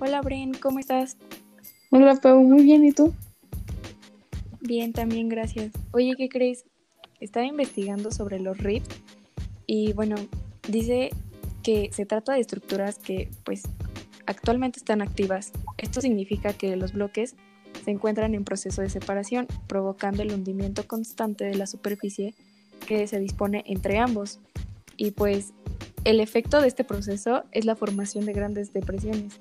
Hola Bren, ¿cómo estás? Hola Pau, muy bien, ¿y tú? Bien, también, gracias. Oye, ¿qué crees? Estaba investigando sobre los rift y bueno, dice que se trata de estructuras que pues actualmente están activas. Esto significa que los bloques se encuentran en proceso de separación, provocando el hundimiento constante de la superficie que se dispone entre ambos. Y pues el efecto de este proceso es la formación de grandes depresiones.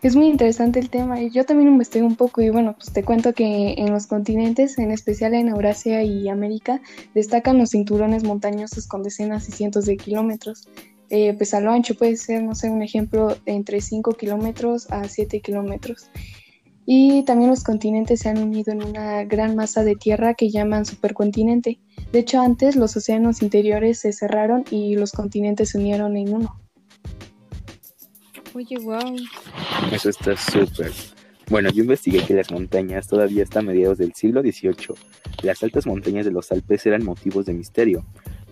Es muy interesante el tema y yo también investigué un poco y bueno, pues te cuento que en los continentes, en especial en Eurasia y América, destacan los cinturones montañosos con decenas y cientos de kilómetros. Eh, pues a lo ancho puede ser, no sé, un ejemplo entre 5 kilómetros a 7 kilómetros. Y también los continentes se han unido en una gran masa de tierra que llaman supercontinente. De hecho, antes los océanos interiores se cerraron y los continentes se unieron en uno. Oye, wow. Eso está súper. Bueno, yo investigué que las montañas todavía hasta mediados del siglo XVIII. Las altas montañas de los Alpes eran motivos de misterio.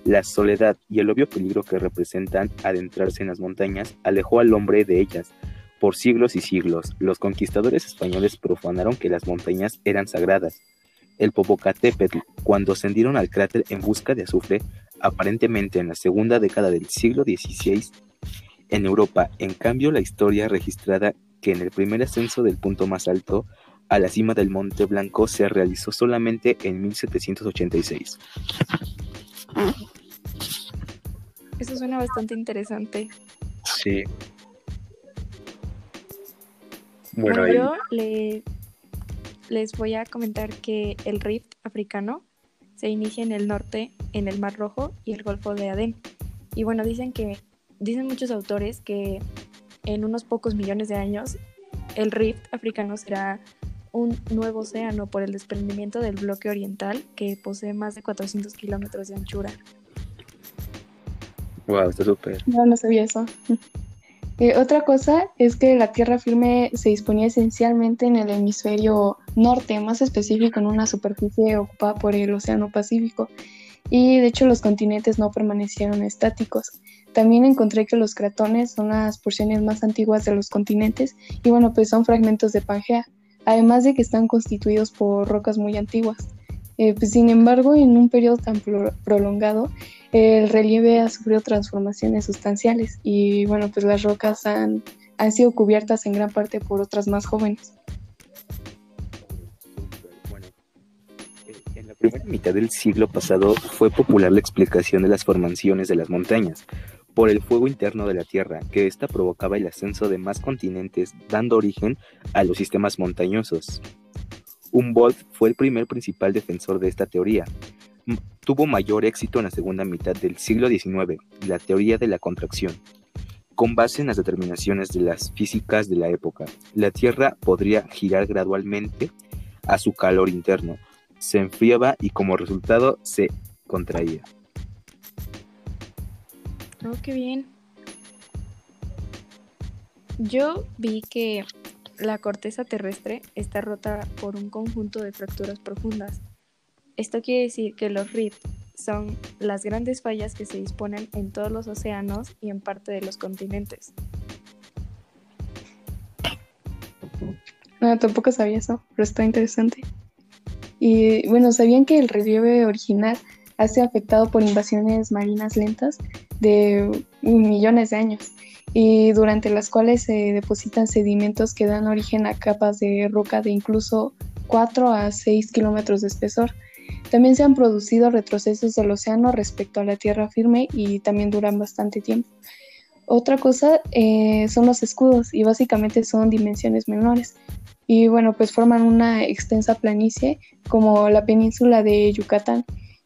La soledad y el obvio peligro que representan adentrarse en las montañas alejó al hombre de ellas. Por siglos y siglos, los conquistadores españoles profanaron que las montañas eran sagradas. El Popocatépetl, cuando ascendieron al cráter en busca de azufre, aparentemente en la segunda década del siglo XVI, en Europa, en cambio, la historia registrada que en el primer ascenso del punto más alto a la cima del Monte Blanco se realizó solamente en 1786. Eso suena bastante interesante. Sí. Bueno, yo les voy a comentar que el rift africano se inicia en el norte, en el Mar Rojo y el Golfo de Adén. Y bueno, dicen que dicen muchos autores que en unos pocos millones de años el rift africano será un nuevo océano por el desprendimiento del bloque oriental que posee más de 400 kilómetros de anchura. Wow, está súper. No, no sabía eso. Eh, otra cosa es que la tierra firme se disponía esencialmente en el hemisferio norte, más específico en una superficie ocupada por el Océano Pacífico. Y de hecho los continentes no permanecieron estáticos. También encontré que los cratones son las porciones más antiguas de los continentes y bueno, pues son fragmentos de Pangea, además de que están constituidos por rocas muy antiguas. Eh, pues, sin embargo, en un periodo tan prolongado, el relieve ha sufrido transformaciones sustanciales y bueno, pues las rocas han, han sido cubiertas en gran parte por otras más jóvenes. Primera mitad del siglo pasado fue popular la explicación de las formaciones de las montañas, por el fuego interno de la Tierra, que ésta provocaba el ascenso de más continentes, dando origen a los sistemas montañosos. Humboldt fue el primer principal defensor de esta teoría. tuvo mayor éxito en la segunda mitad del siglo XIX, la teoría de la contracción. Con base en las determinaciones de las físicas de la época, la Tierra podría girar gradualmente a su calor interno, se enfriaba y como resultado se contraía. Oh, qué bien. Yo vi que la corteza terrestre está rota por un conjunto de fracturas profundas. Esto quiere decir que los rifts son las grandes fallas que se disponen en todos los océanos y en parte de los continentes. No, tampoco sabía eso, pero está interesante. Y bueno, ¿sabían que el relieve original ha sido afectado por invasiones marinas lentas de millones de años y durante las cuales se depositan sedimentos que dan origen a capas de roca de incluso 4 a 6 kilómetros de espesor. También se han producido retrocesos del océano respecto a la tierra firme y también duran bastante tiempo. Otra cosa eh, son los escudos y básicamente son dimensiones menores. Y bueno, pues forman una extensa planicie como la península de Yucatán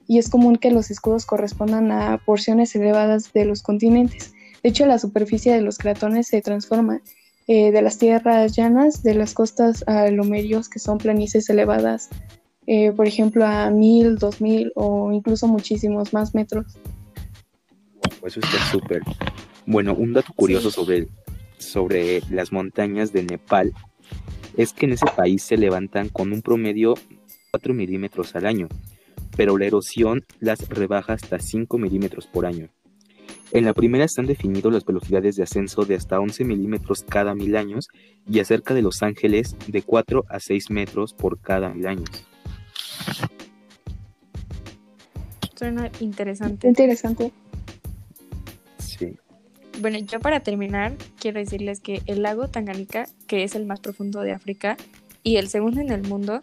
y es común que los escudos correspondan a porciones elevadas de los continentes. De hecho, la superficie de los cratones se transforma eh, de las tierras llanas, de las costas a lomerios, que son planicies elevadas, eh, por ejemplo, a mil, dos mil o incluso muchísimos más metros. Eso está súper. Bueno, un dato curioso sobre, sobre las montañas de Nepal es que en ese país se levantan con un promedio 4 milímetros al año, pero la erosión las rebaja hasta 5 milímetros por año. En la primera están definidos las velocidades de ascenso de hasta 11 milímetros cada mil años y acerca de Los Ángeles de 4 a 6 metros por cada mil años. Suena interesante. Interesante. Bueno, yo para terminar quiero decirles que el lago Tanganica, que es el más profundo de África y el segundo en el mundo,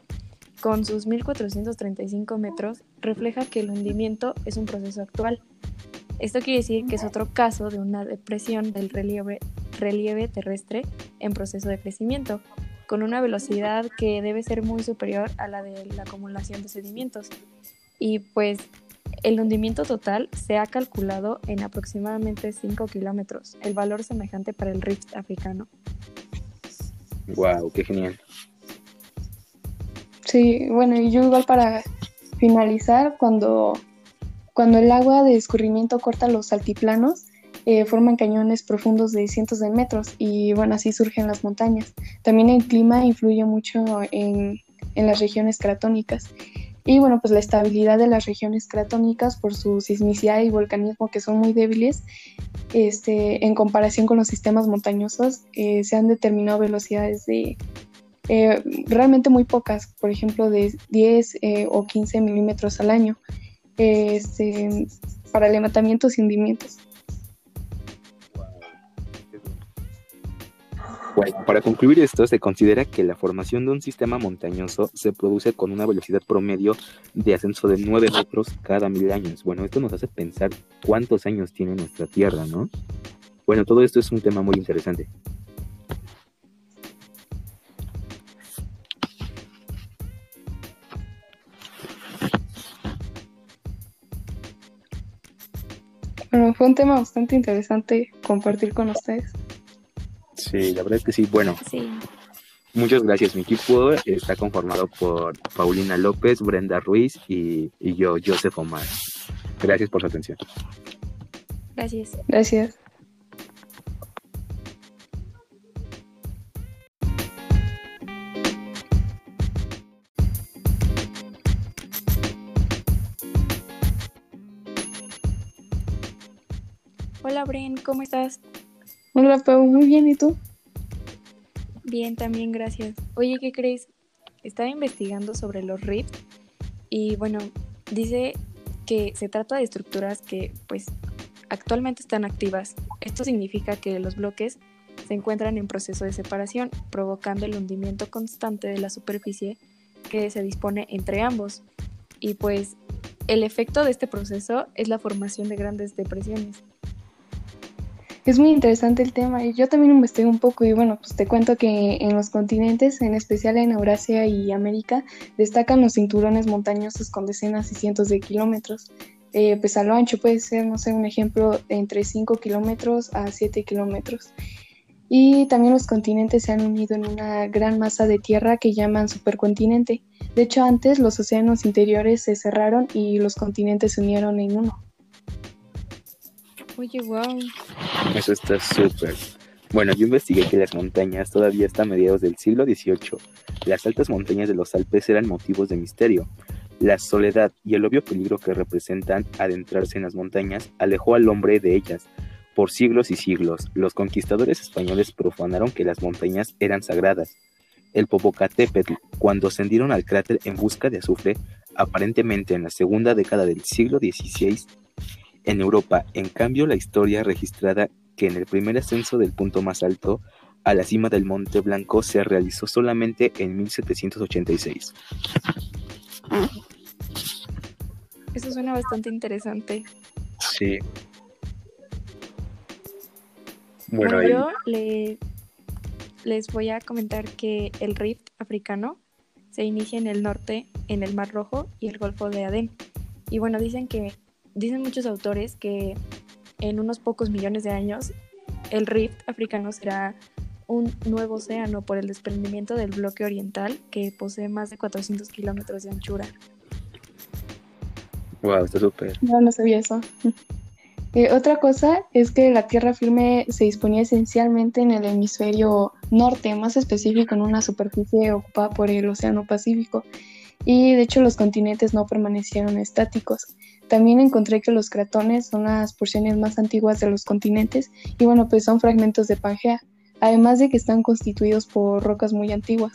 con sus 1435 metros, refleja que el hundimiento es un proceso actual. Esto quiere decir que es otro caso de una depresión del relieve, relieve terrestre en proceso de crecimiento, con una velocidad que debe ser muy superior a la de la acumulación de sedimentos. Y pues el hundimiento total se ha calculado en aproximadamente 5 kilómetros, el valor semejante para el rift africano. Wow, qué genial. Sí, bueno, y yo igual para finalizar, cuando, cuando el agua de escurrimiento corta los altiplanos, eh, forman cañones profundos de cientos de metros y bueno, así surgen las montañas. También el clima influye mucho en, en las regiones cratónicas. Y bueno, pues la estabilidad de las regiones cratónicas por su sismicidad y volcanismo que son muy débiles, este, en comparación con los sistemas montañosos, eh, se han determinado velocidades de eh, realmente muy pocas, por ejemplo, de 10 eh, o 15 milímetros al año este, para levantamientos y hundimientos. Para concluir esto, se considera que la formación de un sistema montañoso se produce con una velocidad promedio de ascenso de 9 metros cada mil años. Bueno, esto nos hace pensar cuántos años tiene nuestra Tierra, ¿no? Bueno, todo esto es un tema muy interesante. Bueno, fue un tema bastante interesante compartir con ustedes. Sí, la verdad es que sí. Bueno, Sí, muchas gracias. Mi equipo está conformado por Paulina López, Brenda Ruiz y, y yo, Joseph Omar. Gracias por su atención. gracias. Gracias. Hola Bren, ¿cómo estás? Hola, muy bien, ¿y tú? Bien, también gracias. Oye, ¿qué crees? Estaba investigando sobre los rift y bueno, dice que se trata de estructuras que pues actualmente están activas. Esto significa que los bloques se encuentran en proceso de separación, provocando el hundimiento constante de la superficie que se dispone entre ambos. Y pues el efecto de este proceso es la formación de grandes depresiones. Es muy interesante el tema y yo también investigué un poco y bueno, pues te cuento que en los continentes, en especial en Eurasia y América, destacan los cinturones montañosos con decenas y cientos de kilómetros. Eh, pues a lo ancho puede ser, no sé, un ejemplo, entre 5 kilómetros a 7 kilómetros. Y también los continentes se han unido en una gran masa de tierra que llaman supercontinente. De hecho, antes los océanos interiores se cerraron y los continentes se unieron en uno. Oye, wow. Eso está súper. Bueno, yo investigué que las montañas todavía hasta mediados del siglo XVIII, las altas montañas de los Alpes eran motivos de misterio. La soledad y el obvio peligro que representan adentrarse en las montañas alejó al hombre de ellas. Por siglos y siglos, los conquistadores españoles profanaron que las montañas eran sagradas. El Popocatépetl, cuando ascendieron al cráter en busca de azufre, aparentemente en la segunda década del siglo XVI, en Europa, en cambio, la historia registrada que en el primer ascenso del punto más alto, a la cima del Monte Blanco, se realizó solamente en 1786. Eso suena bastante interesante. Sí. Bueno, Bueno, yo le- les voy a comentar que el rift africano se inicia en el norte, en el Mar Rojo y el Golfo de Adén. Y bueno, dicen que, dicen muchos autores que en unos pocos millones de años el rift africano será un nuevo océano por el desprendimiento del bloque oriental que posee más de 400 kilómetros de anchura. wow, está súper. No, no sabía eso. Eh, otra cosa es que la tierra firme se disponía esencialmente en el hemisferio norte, más específico en una superficie ocupada por el Océano Pacífico. Y de hecho los continentes no permanecieron estáticos. También encontré que los cratones son las porciones más antiguas de los continentes y bueno, pues son fragmentos de Pangea, además de que están constituidos por rocas muy antiguas.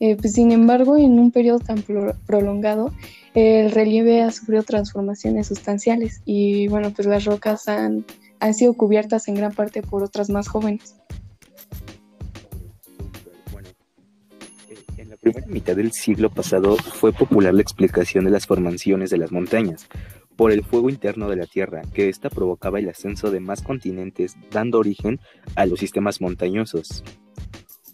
Eh, pues, sin embargo, en un periodo tan prolongado, el relieve ha sufrido transformaciones sustanciales y bueno, pues las rocas han, han sido cubiertas en gran parte por otras más jóvenes. Primera mitad del siglo pasado fue popular la explicación de las formaciones de las montañas por el fuego interno de la Tierra, que ésta provocaba el ascenso de más continentes, dando origen a los sistemas montañosos.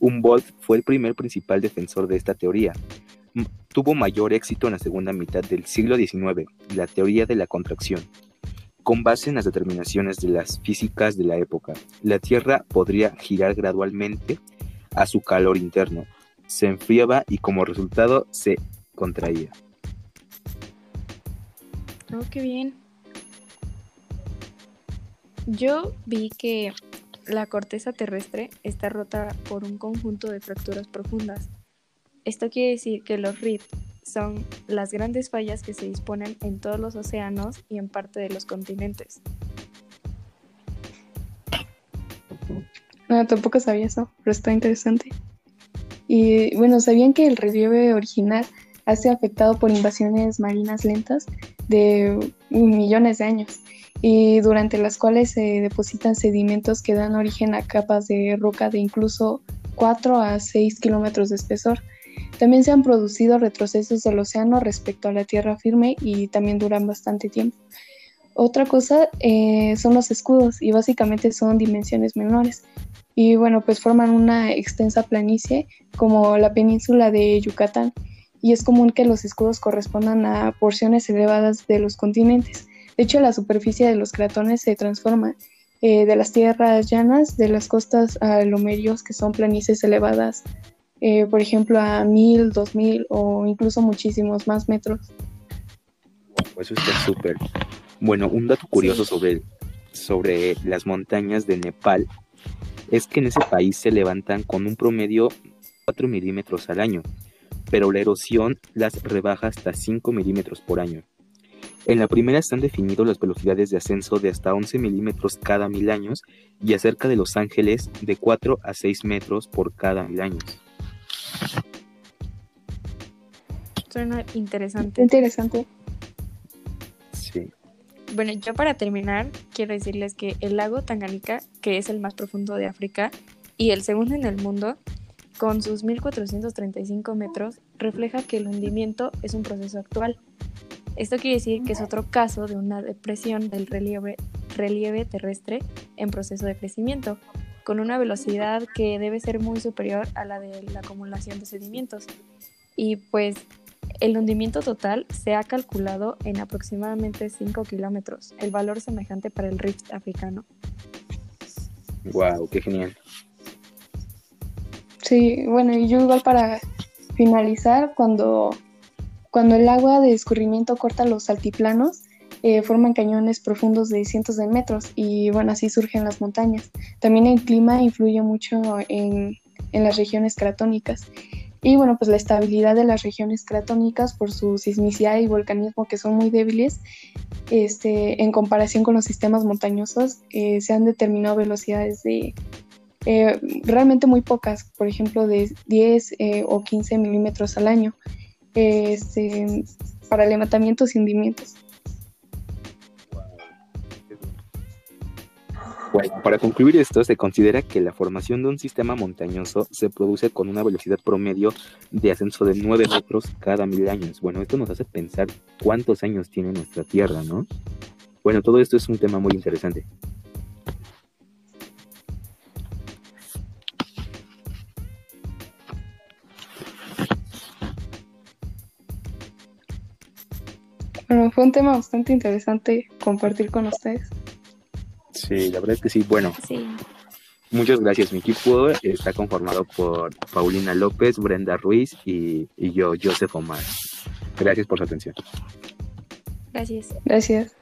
Humboldt fue el primer principal defensor de esta teoría. tuvo mayor éxito en la segunda mitad del siglo XIX, la teoría de la contracción. Con base en las determinaciones de las físicas de la época, la Tierra podría girar gradualmente a su calor interno, se enfriaba y como resultado se contraía. Oh, qué bien. Yo vi que la corteza terrestre está rota por un conjunto de fracturas profundas. Esto quiere decir que los rifts son las grandes fallas que se disponen en todos los océanos y en parte de los continentes. No, tampoco sabía eso, pero está interesante. Y bueno, ¿sabían que el relieve original ha sido afectado por invasiones marinas lentas de millones de años? y durante las cuales se depositan sedimentos que dan origen a capas de roca de incluso 4 a 6 kilómetros de espesor. También se han producido retrocesos del océano respecto a la tierra firme y también duran bastante tiempo. Otra cosa eh, son los escudos y básicamente son dimensiones menores. Y bueno, pues forman una extensa planicie como la península de Yucatán. Y es común que los escudos correspondan a porciones elevadas de los continentes. De hecho, la superficie de los cratones se transforma eh, de las tierras llanas, de las costas a lomerios, que son planicies elevadas, eh, por ejemplo, a mil, dos mil o incluso muchísimos más metros. Eso está súper. Bueno, un dato curioso sobre, sobre las montañas de Nepal es que en ese país se levantan con un promedio 4 milímetros al año, pero la erosión las rebaja hasta 5 milímetros por año. En la primera están definidos las velocidades de ascenso de hasta 11 milímetros cada mil años y acerca de Los Ángeles de 4 a 6 metros por cada mil años. Suena interesante. Interesante. Bueno, yo para terminar quiero decirles que el lago Tanganica, que es el más profundo de África y el segundo en el mundo, con sus 1435 metros, refleja que el hundimiento es un proceso actual esto quiere decir que es otro caso de una depresión del relieve, relieve terrestre en proceso de crecimiento, con una velocidad que debe ser muy superior a la de la acumulación de sedimentos. Y pues el hundimiento total se ha calculado en aproximadamente 5 kilómetros, el valor semejante para el rift africano. ¡Wow! ¡Qué genial! Sí, bueno, y yo igual para finalizar, cuando cuando el agua de escurrimiento corta los altiplanos, eh, forman cañones profundos de cientos de metros y bueno, así surgen las montañas. También el clima influye mucho en, las regiones cratónicas. Y bueno, pues la estabilidad de las regiones cratónicas por su sismicidad y volcanismo que son muy débiles, este, en comparación con los sistemas montañosos, eh, se han determinado velocidades de eh, realmente muy pocas, por ejemplo, de 10 o 15 milímetros al año este, para levantamientos y hundimientos. Bueno, para concluir esto, se considera que la formación de un sistema montañoso se produce con una velocidad promedio de ascenso de 9 metros cada mil años. Bueno, esto nos hace pensar cuántos años tiene nuestra Tierra, ¿no? Bueno, todo esto es un tema muy interesante. Bueno, fue un tema bastante interesante compartir con ustedes. Sí, la verdad es que sí. Bueno, sí. muchas gracias. Mi equipo está conformado por Paulina López, Brenda Ruiz y, y yo, Joseph Omar. Gracias por su atención. Gracias. Gracias.